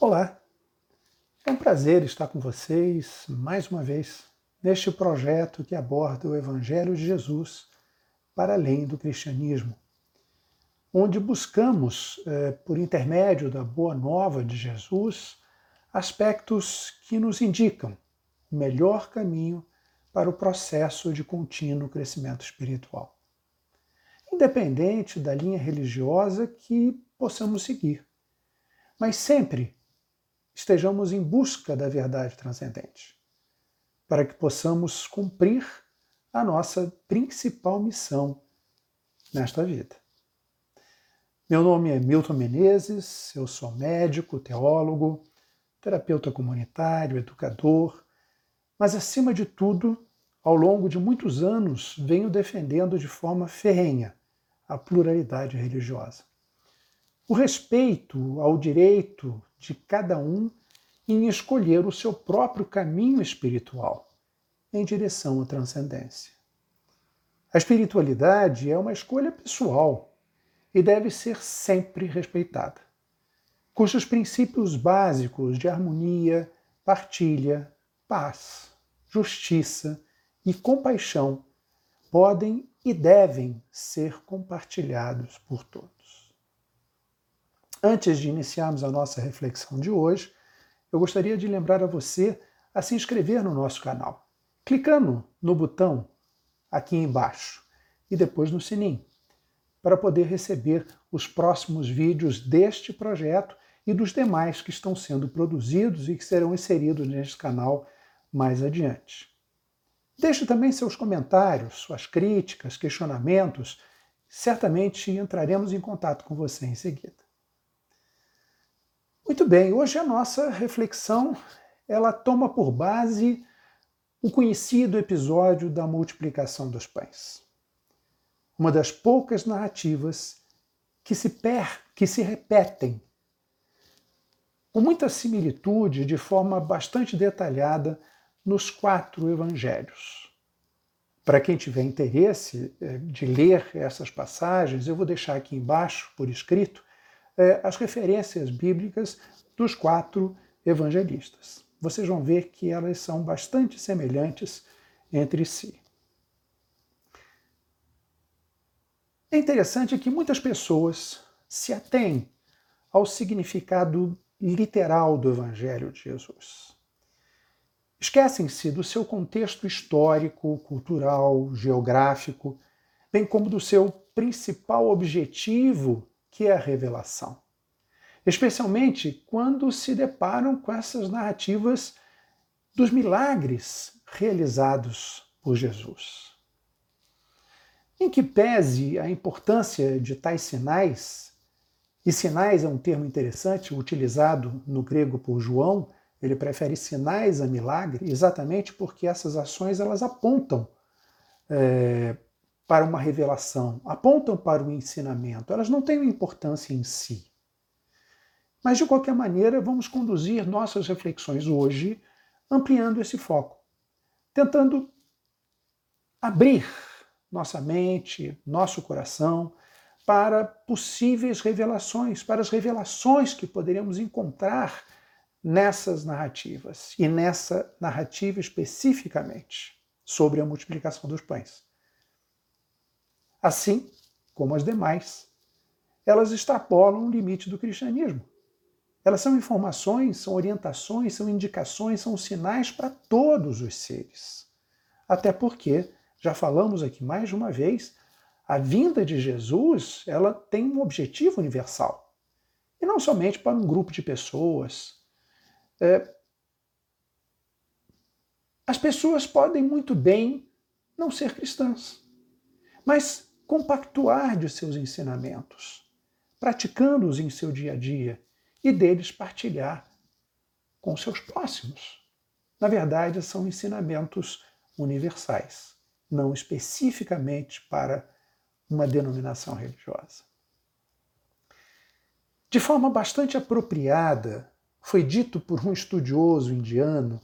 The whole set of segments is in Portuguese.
Olá, é um prazer estar com vocês mais uma vez neste projeto que aborda o Evangelho de Jesus para além do cristianismo, onde buscamos, eh, por intermédio da Boa Nova de Jesus, aspectos que nos indicam o melhor caminho para o processo de contínuo crescimento espiritual. Independente da linha religiosa que possamos seguir, mas sempre estejamos em busca da verdade transcendente, para que possamos cumprir a nossa principal missão nesta vida. Meu nome é Milton Menezes, eu sou médico, teólogo, terapeuta comunitário, educador, mas acima de tudo, ao longo de muitos anos, venho defendendo de forma ferrenha a pluralidade religiosa. O respeito ao direito de cada um em escolher o seu próprio caminho espiritual em direção à transcendência. A espiritualidade é uma escolha pessoal e deve ser sempre respeitada, cujos princípios básicos de harmonia, partilha, paz, justiça e compaixão podem e devem ser compartilhados por todos. Antes de iniciarmos a nossa reflexão de hoje, eu gostaria de lembrar a você a se inscrever no nosso canal, clicando no botão aqui embaixo e depois no sininho, para poder receber os próximos vídeos deste projeto e dos demais que estão sendo produzidos e que serão inseridos neste canal mais adiante. Deixe também seus comentários, suas críticas, questionamentos. Certamente entraremos em contato com você em seguida. Muito bem, hoje a nossa reflexão ela toma por base o conhecido episódio da multiplicação dos pães. Uma das poucas narrativas que se, per, que se repetem com muita similitude, de forma bastante detalhada, nos quatro evangelhos. Para quem tiver interesse eh, de ler essas passagens, eu vou deixar aqui embaixo, por escrito, é, as referências bíblicas dos quatro evangelistas. Vocês vão ver que elas são bastante semelhantes entre si. É interessante que muitas pessoas se atêm ao significado literal do Evangelho de Jesus. Esquecem-se do seu contexto histórico, cultural, geográfico, bem como do seu principal objetivo que é a revelação. Especialmente quando se deparam com essas narrativas dos milagres realizados por Jesus. Em que pese a importância de tais sinais, e sinais é um termo interessante utilizado no grego por João, ele prefere sinais a milagre, exatamente porque essas ações elas apontam é, para uma revelação, apontam para o ensinamento, elas não têm importância em si. Mas, de qualquer maneira, vamos conduzir nossas reflexões hoje ampliando esse foco, tentando abrir nossa mente, nosso coração para possíveis revelações, para as revelações que poderíamos encontrar nessas narrativas e nessa narrativa especificamente sobre a multiplicação dos pães assim como as demais. Elas extrapolam o limite do cristianismo. Elas são informações, são orientações, são indicações, são sinais para todos os seres. Até porque, já falamos aqui mais de uma vez, a vinda de Jesus ela tem um objetivo universal. E não somente para um grupo de pessoas. É, as pessoas podem muito bem não ser cristãs, mas compactuar de seus ensinamentos, praticando-os em seu dia a dia e deles partilhar com seus próximos. Na verdade, são ensinamentos universais, não especificamente para uma denominação religiosa. De forma bastante apropriada, foi dito por um estudioso indiano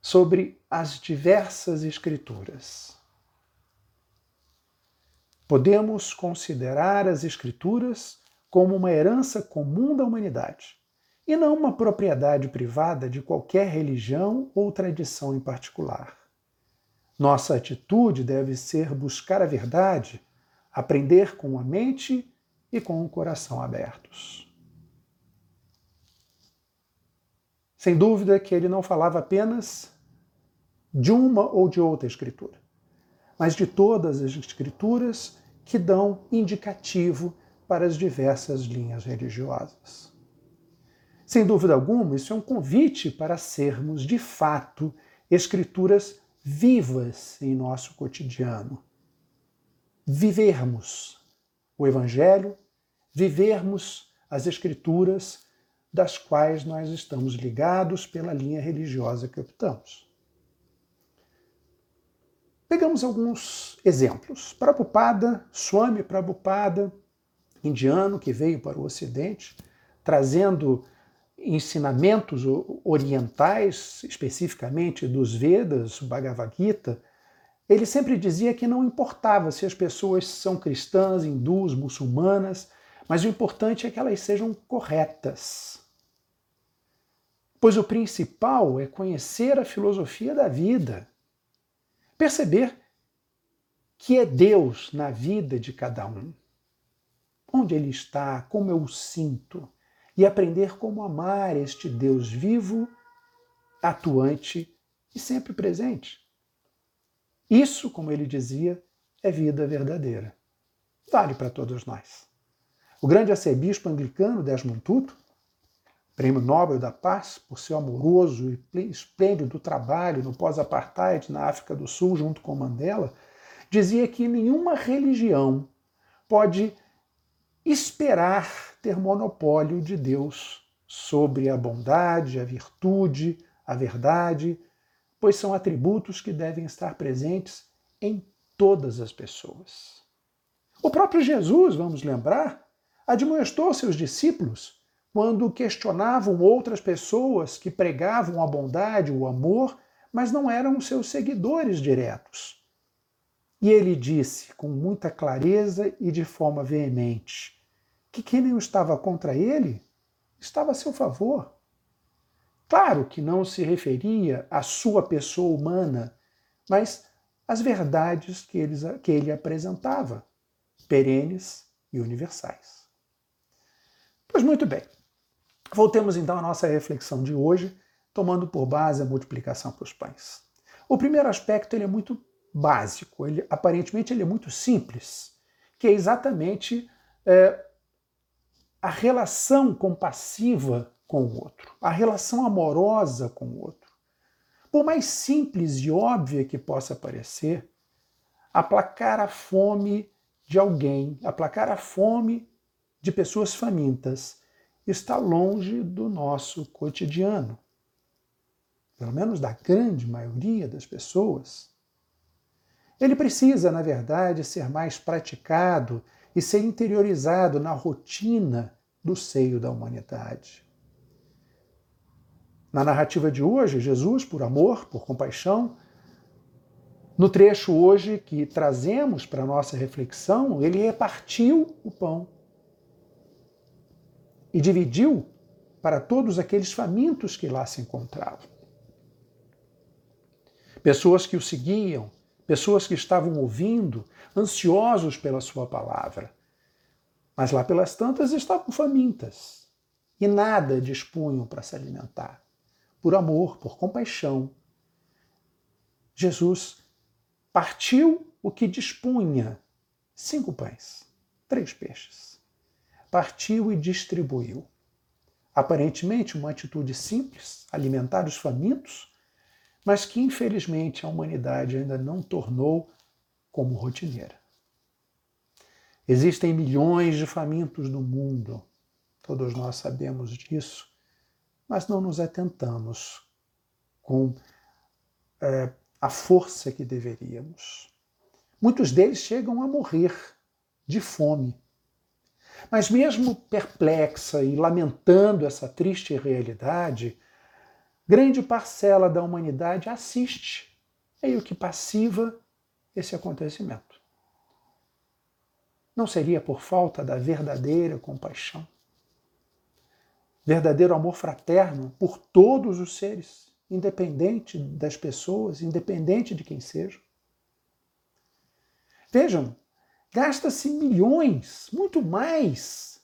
sobre as diversas escrituras. Podemos considerar as Escrituras como uma herança comum da humanidade e não uma propriedade privada de qualquer religião ou tradição em particular. Nossa atitude deve ser buscar a verdade, aprender com a mente e com o coração abertos. Sem dúvida que ele não falava apenas de uma ou de outra escritura, mas de todas as escrituras que dão indicativo para as diversas linhas religiosas. Sem dúvida alguma, isso é um convite para sermos, de fato, escrituras vivas em nosso cotidiano. Vivermos o Evangelho, vivermos as Escrituras das quais nós estamos ligados pela linha religiosa que optamos. Pegamos alguns exemplos. Prabhupada, Swami Prabhupada, indiano que veio para o Ocidente, trazendo ensinamentos orientais, especificamente dos Vedas, Bhagavad Gita, ele sempre dizia que não importava se as pessoas são cristãs, hindus, muçulmanas, mas o importante é que elas sejam corretas. Pois o principal é conhecer a filosofia da vida, perceber que é Deus na vida de cada um. Onde ele está, como eu o sinto, e aprender como amar este Deus vivo, atuante e sempre presente. Isso, como ele dizia, é vida verdadeira. Vale para todos nós. O grande arcebispo anglicano Desmond Tutu, prêmio Nobel da Paz por seu amoroso e esplêndido trabalho no pós-apartheid na África do Sul junto com Mandela, dizia que nenhuma religião pode esperar ter monopólio de Deus sobre a bondade, a virtude, a verdade, pois são atributos que devem estar presentes em todas as pessoas. O próprio Jesus, vamos lembrar, admoestou seus discípulos quando questionavam outras pessoas que pregavam a bondade, o amor, mas não eram seus seguidores diretos. E ele disse com muita clareza e de forma veemente que quem não estava contra ele estava a seu favor. Claro que não se referia à sua pessoa humana, mas às verdades que ele, que ele apresentava, perenes e universais. Pois muito bem. Voltemos então à nossa reflexão de hoje, tomando por base a multiplicação para os pães. O primeiro aspecto ele é muito básico, ele, aparentemente ele é muito simples, que é exatamente é, a relação compassiva com o outro, a relação amorosa com o outro. Por mais simples e óbvia que possa parecer, aplacar a fome de alguém, aplacar a fome de pessoas famintas está longe do nosso cotidiano. Pelo menos da grande maioria das pessoas. Ele precisa, na verdade, ser mais praticado e ser interiorizado na rotina do seio da humanidade. Na narrativa de hoje, Jesus, por amor, por compaixão, no trecho hoje que trazemos para nossa reflexão, ele repartiu o pão e dividiu para todos aqueles famintos que lá se encontravam. Pessoas que o seguiam, pessoas que estavam ouvindo, ansiosos pela sua palavra. Mas lá pelas tantas estavam famintas e nada dispunham para se alimentar. Por amor, por compaixão, Jesus partiu o que dispunha: cinco pães, três peixes partiu e distribuiu. Aparentemente, uma atitude simples, alimentar os famintos, mas que infelizmente a humanidade ainda não tornou como rotineira. Existem milhões de famintos no mundo, todos nós sabemos disso, mas não nos atentamos com é, a força que deveríamos. Muitos deles chegam a morrer de fome mas mesmo perplexa e lamentando essa triste realidade, grande parcela da humanidade assiste, meio que passiva, esse acontecimento. Não seria por falta da verdadeira compaixão? verdadeiro amor fraterno por todos os seres, independente das pessoas, independente de quem sejam. Vejam, gasta-se milhões, muito mais,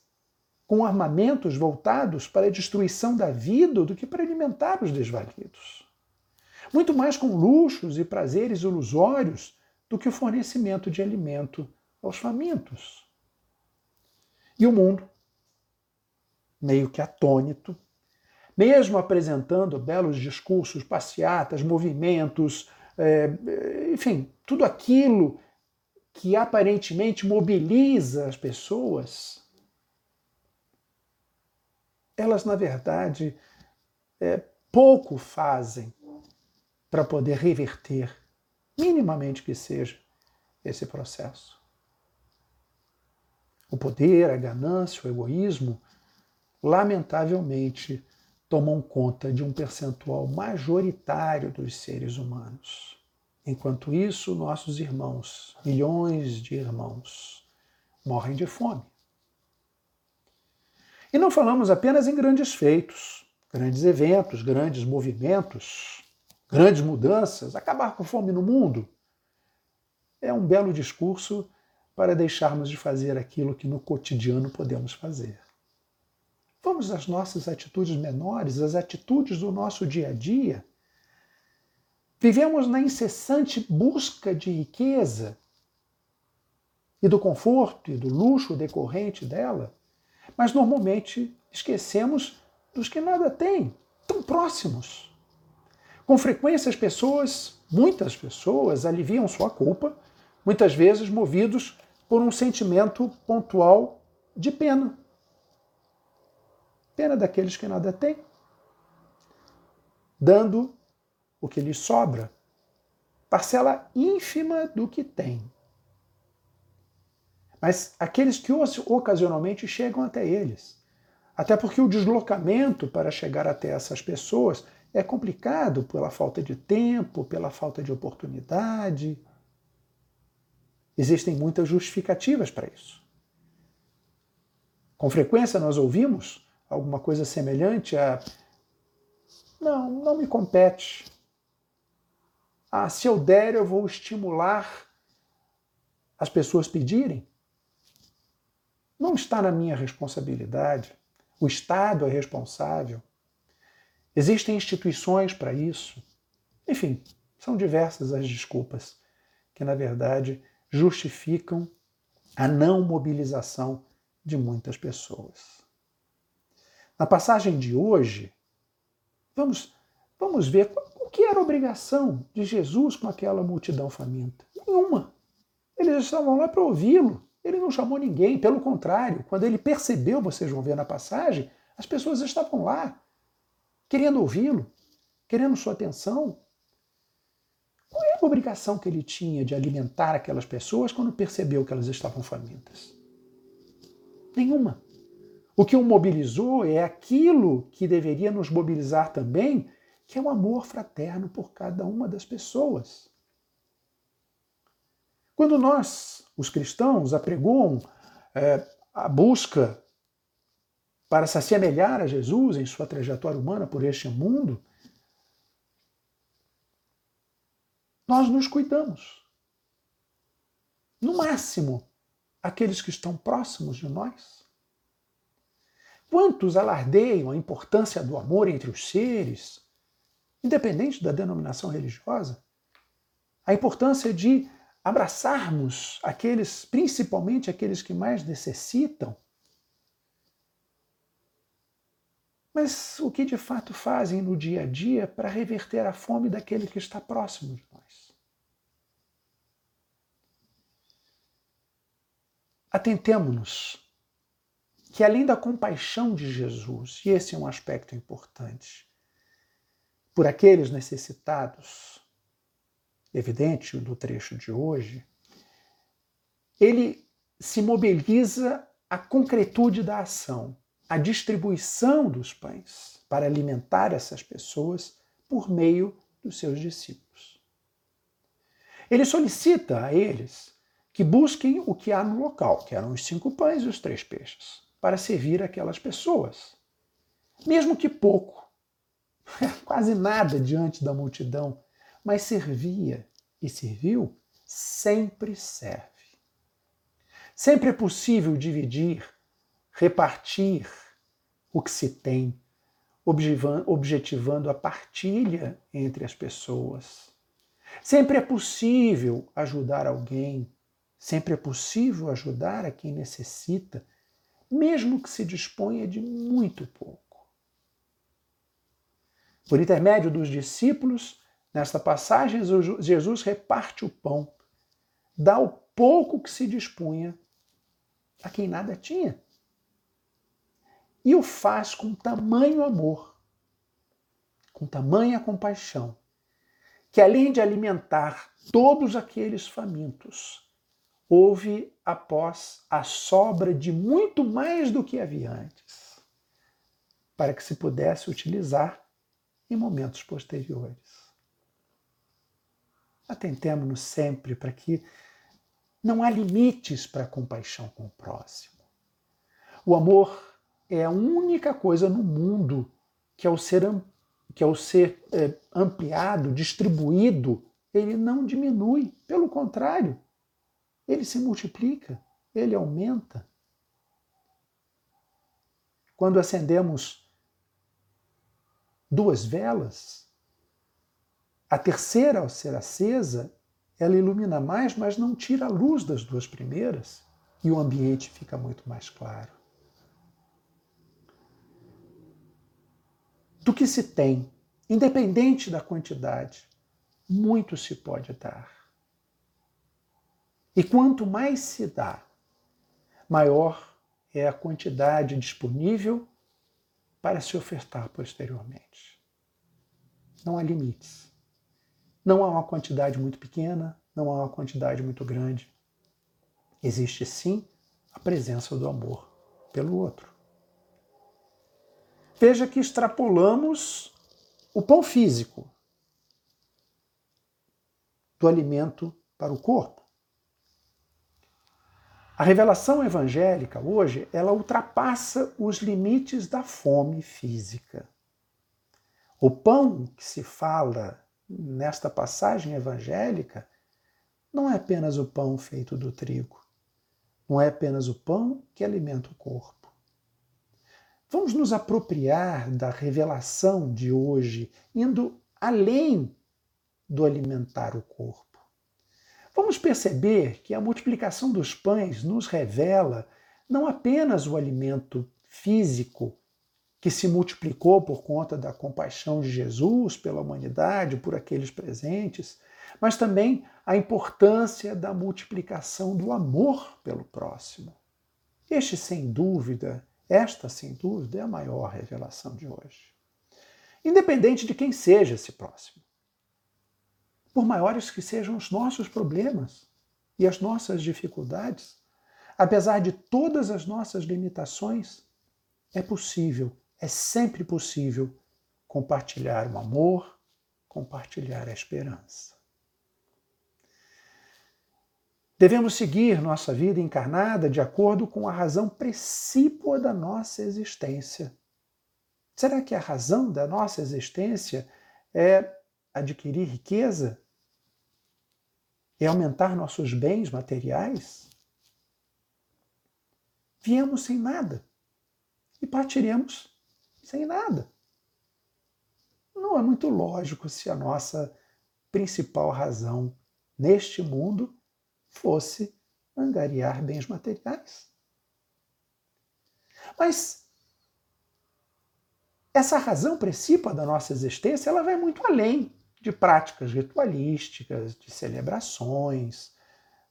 com armamentos voltados para a destruição da vida do que para alimentar os desvalidos. Muito mais com luxos e prazeres ilusórios do que o fornecimento de alimento aos famintos. E o mundo, meio que atônito, mesmo apresentando belos discursos, passeatas, movimentos, é, enfim, tudo aquilo que aparentemente mobiliza as pessoas, elas, na verdade, é, pouco fazem para poder reverter, minimamente que seja, esse processo. O poder, a ganância, o egoísmo, lamentavelmente, tomam conta de um percentual majoritário dos seres humanos. Enquanto isso, nossos irmãos, milhões de irmãos, morrem de fome. E não falamos apenas em grandes feitos, grandes eventos, grandes movimentos, grandes mudanças, acabar com fome no mundo. É um belo discurso para deixarmos de fazer aquilo que no cotidiano podemos fazer. Vamos às nossas atitudes menores, às atitudes do nosso dia a dia Vivemos na incessante busca de riqueza e do conforto e do luxo decorrente dela, mas normalmente esquecemos dos que nada têm, tão próximos. Com frequência, as pessoas, muitas pessoas, aliviam sua culpa, muitas vezes movidos por um sentimento pontual de pena. Pena daqueles que nada têm, dando o que lhes sobra, parcela ínfima do que tem. Mas aqueles que ocasionalmente chegam até eles. Até porque o deslocamento para chegar até essas pessoas é complicado pela falta de tempo, pela falta de oportunidade. Existem muitas justificativas para isso. Com frequência nós ouvimos alguma coisa semelhante a: não, não me compete, ah, se eu der, eu vou estimular as pessoas pedirem. Não está na minha responsabilidade. O Estado é responsável. Existem instituições para isso. Enfim, são diversas as desculpas que, na verdade, justificam a não mobilização de muitas pessoas. Na passagem de hoje, vamos, vamos ver que era obrigação de Jesus com aquela multidão faminta? Nenhuma. Eles estavam lá para ouvi-lo. Ele não chamou ninguém, pelo contrário, quando ele percebeu, vocês vão ver na passagem, as pessoas estavam lá, querendo ouvi-lo, querendo sua atenção. Qual era a obrigação que ele tinha de alimentar aquelas pessoas quando percebeu que elas estavam famintas? Nenhuma. O que o mobilizou é aquilo que deveria nos mobilizar também que é o amor fraterno por cada uma das pessoas. Quando nós, os cristãos, apregoam é, a busca para se assemelhar a Jesus em sua trajetória humana por este mundo, nós nos cuidamos. No máximo, aqueles que estão próximos de nós. Quantos alardeiam a importância do amor entre os seres, independente da denominação religiosa, a importância de abraçarmos aqueles, principalmente aqueles que mais necessitam. Mas o que de fato fazem no dia a dia para reverter a fome daquele que está próximo de nós? Atentemo-nos que além da compaixão de Jesus, e esse é um aspecto importante, por aqueles necessitados, evidente do trecho de hoje, ele se mobiliza a concretude da ação, a distribuição dos pães para alimentar essas pessoas por meio dos seus discípulos. Ele solicita a eles que busquem o que há no local, que eram os cinco pães e os três peixes, para servir aquelas pessoas. mesmo que pouco, quase nada diante da multidão, mas servia e serviu, sempre serve. Sempre é possível dividir, repartir o que se tem, objetivando a partilha entre as pessoas. Sempre é possível ajudar alguém, sempre é possível ajudar a quem necessita, mesmo que se disponha de muito pouco. Por intermédio dos discípulos, nesta passagem, Jesus reparte o pão, dá o pouco que se dispunha a quem nada tinha. E o faz com tamanho amor, com tamanha compaixão, que além de alimentar todos aqueles famintos, houve após a sobra de muito mais do que havia antes, para que se pudesse utilizar em momentos posteriores. Atentemos-nos sempre para que não há limites para a compaixão com o próximo. O amor é a única coisa no mundo que, ao ser, que ao ser é, ampliado, distribuído, ele não diminui. Pelo contrário, ele se multiplica, ele aumenta. Quando acendemos duas velas. A terceira, ao ser acesa, ela ilumina mais, mas não tira a luz das duas primeiras e o ambiente fica muito mais claro. Do que se tem, independente da quantidade, muito se pode dar. E quanto mais se dá, maior é a quantidade disponível para se ofertar posteriormente. Não há limites. Não há uma quantidade muito pequena, não há uma quantidade muito grande. Existe sim a presença do amor pelo outro. Veja que extrapolamos o pão físico do alimento para o corpo. A revelação evangélica hoje, ela ultrapassa os limites da fome física. O pão que se fala nesta passagem evangélica não é apenas o pão feito do trigo, não é apenas o pão que alimenta o corpo. Vamos nos apropriar da revelação de hoje, indo além do alimentar o corpo. Vamos perceber que a multiplicação dos pães nos revela não apenas o alimento físico que se multiplicou por conta da compaixão de Jesus pela humanidade, por aqueles presentes, mas também a importância da multiplicação do amor pelo próximo. Este, sem dúvida, esta, sem dúvida, é a maior revelação de hoje. Independente de quem seja esse próximo por maiores que sejam os nossos problemas e as nossas dificuldades, apesar de todas as nossas limitações, é possível, é sempre possível compartilhar o amor, compartilhar a esperança. Devemos seguir nossa vida encarnada de acordo com a razão precípua da nossa existência. Será que a razão da nossa existência é adquirir riqueza, é aumentar nossos bens materiais, viemos sem nada e partiremos sem nada. Não é muito lógico se a nossa principal razão neste mundo fosse angariar bens materiais. Mas essa razão principal da nossa existência, ela vai muito além de práticas ritualísticas, de celebrações,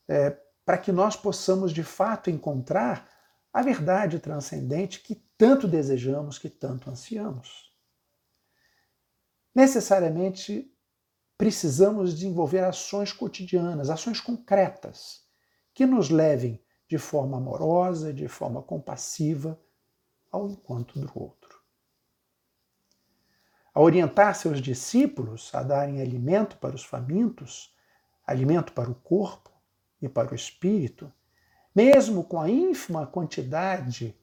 é, para que nós possamos de fato encontrar a verdade transcendente que tanto desejamos, que tanto ansiamos. Necessariamente precisamos desenvolver ações cotidianas, ações concretas, que nos levem de forma amorosa, de forma compassiva ao encontro do outro a orientar seus discípulos a darem alimento para os famintos, alimento para o corpo e para o espírito, mesmo com a ínfima quantidade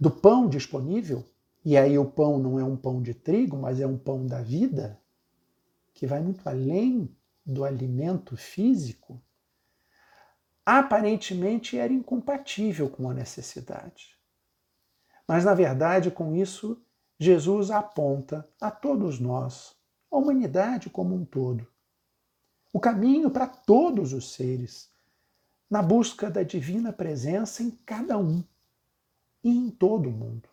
do pão disponível, e aí o pão não é um pão de trigo, mas é um pão da vida, que vai muito além do alimento físico, aparentemente era incompatível com a necessidade. Mas, na verdade, com isso, Jesus aponta a todos nós, a humanidade como um todo, o caminho para todos os seres, na busca da divina presença em cada um e em todo o mundo.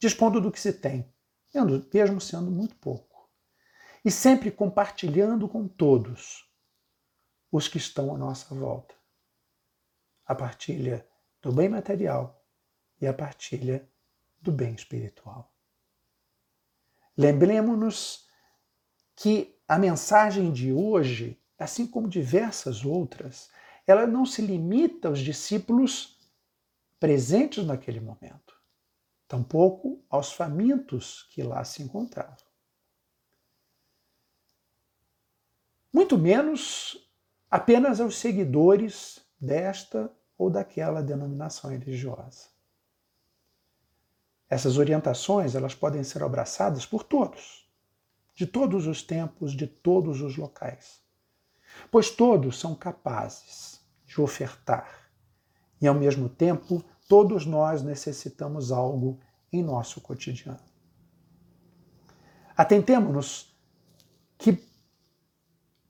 Dispondo do que se tem, mesmo sendo muito pouco, e sempre compartilhando com todos os que estão à nossa volta. A partilha do bem material e a partilha do bem espiritual. Lembremos-nos que a mensagem de hoje, assim como diversas outras, ela não se limita aos discípulos presentes naquele momento, tampouco aos famintos que lá se encontravam. Muito menos apenas aos seguidores desta ou daquela denominação religiosa. Essas orientações elas podem ser abraçadas por todos, de todos os tempos, de todos os locais, pois todos são capazes de ofertar e, ao mesmo tempo, todos nós necessitamos algo em nosso cotidiano. Atentemos-nos que,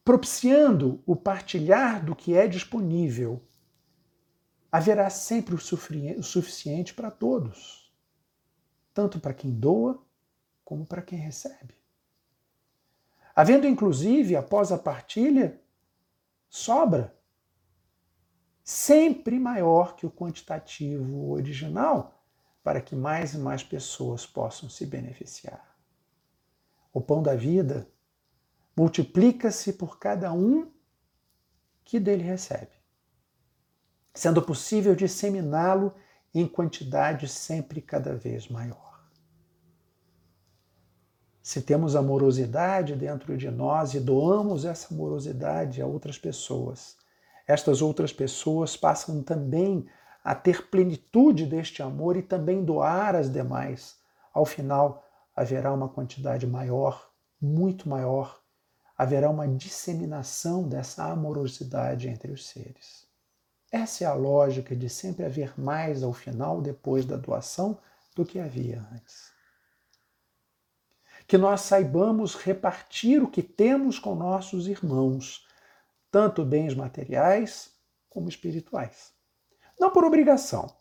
propiciando o partilhar do que é disponível, haverá sempre o suficiente para todos tanto para quem doa como para quem recebe. Havendo inclusive, após a partilha, sobra, sempre maior que o quantitativo original, para que mais e mais pessoas possam se beneficiar. O pão da vida multiplica-se por cada um que dele recebe, sendo possível disseminá-lo em quantidade sempre cada vez maior se temos amorosidade dentro de nós e doamos essa amorosidade a outras pessoas, estas outras pessoas passam também a ter plenitude deste amor e também doar às demais. Ao final, haverá uma quantidade maior, muito maior, haverá uma disseminação dessa amorosidade entre os seres. Essa é a lógica de sempre haver mais ao final, depois da doação, do que havia antes que nós saibamos repartir o que temos com nossos irmãos, tanto bens materiais como espirituais. Não por obrigação,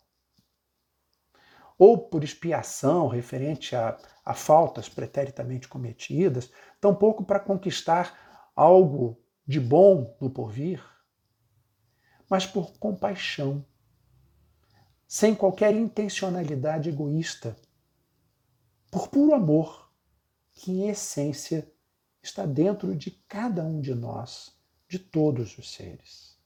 ou por expiação referente a, a faltas preteritamente cometidas, tampouco para conquistar algo de bom no porvir, mas por compaixão, sem qualquer intencionalidade egoísta, por puro amor que em essência está dentro de cada um de nós, de todos os seres.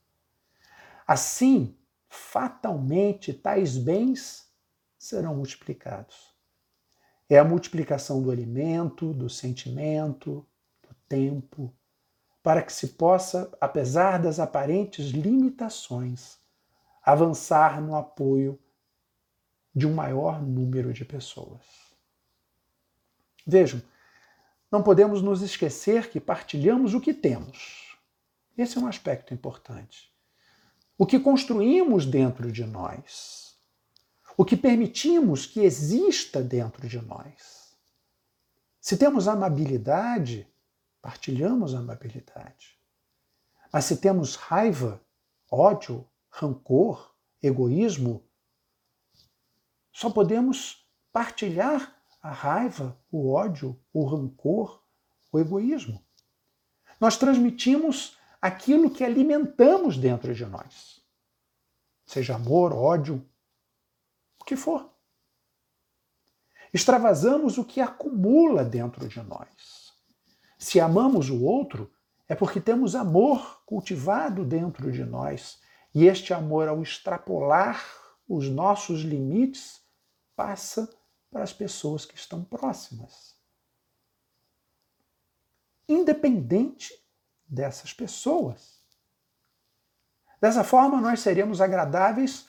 Assim, fatalmente, tais bens serão multiplicados. É a multiplicação do alimento, do sentimento, do tempo, para que se possa, apesar das aparentes limitações, avançar no apoio de um maior número de pessoas. Vejam, não podemos nos esquecer que partilhamos o que temos. Esse é um aspecto importante. O que construímos dentro de nós. O que permitimos que exista dentro de nós. Se temos amabilidade, partilhamos amabilidade. Mas se temos raiva, ódio, rancor, egoísmo, só podemos partilhar a raiva, o ódio, o rancor, o egoísmo. Nós transmitimos aquilo que alimentamos dentro de nós. Seja amor, ódio, o que for. Extravasamos o que acumula dentro de nós. Se amamos o outro, é porque temos amor cultivado dentro de nós. E este amor, ao extrapolar os nossos limites, passa para as pessoas que estão próximas. Independente dessas pessoas. Dessa forma, nós seremos agradáveis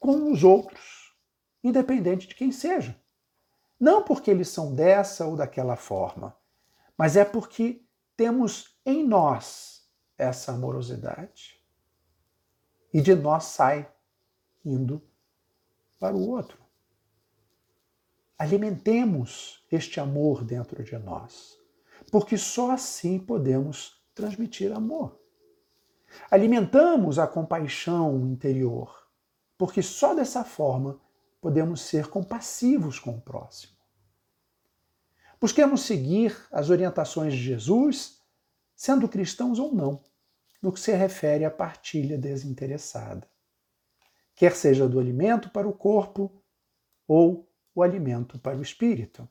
com os outros, independente de quem seja. Não porque eles são dessa ou daquela forma, mas é porque temos em nós essa amorosidade. E de nós sai indo para o outro. Alimentemos este amor dentro de nós, porque só assim podemos transmitir amor. Alimentamos a compaixão interior, porque só dessa forma podemos ser compassivos com o próximo. Busquemos seguir as orientações de Jesus, sendo cristãos ou não, no que se refere à partilha desinteressada. Quer seja do alimento para o corpo ou o alimento para o espírito.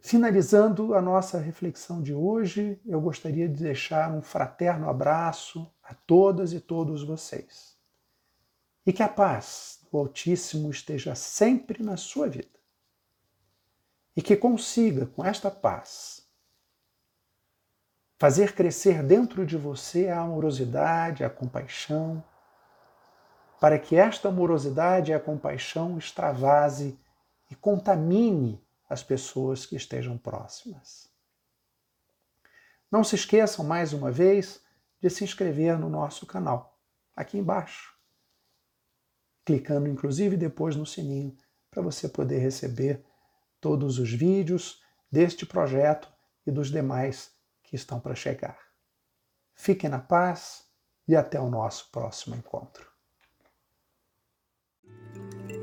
Finalizando a nossa reflexão de hoje, eu gostaria de deixar um fraterno abraço a todas e todos vocês. E que a paz o Altíssimo esteja sempre na sua vida. E que consiga, com esta paz, fazer crescer dentro de você a amorosidade, a compaixão, para que esta amorosidade e a compaixão extravase e contamine as pessoas que estejam próximas. Não se esqueçam mais uma vez de se inscrever no nosso canal, aqui embaixo clicando inclusive depois no sininho para você poder receber todos os vídeos deste projeto e dos demais que estão para chegar. Fiquem na paz e até o nosso próximo encontro. Thank you.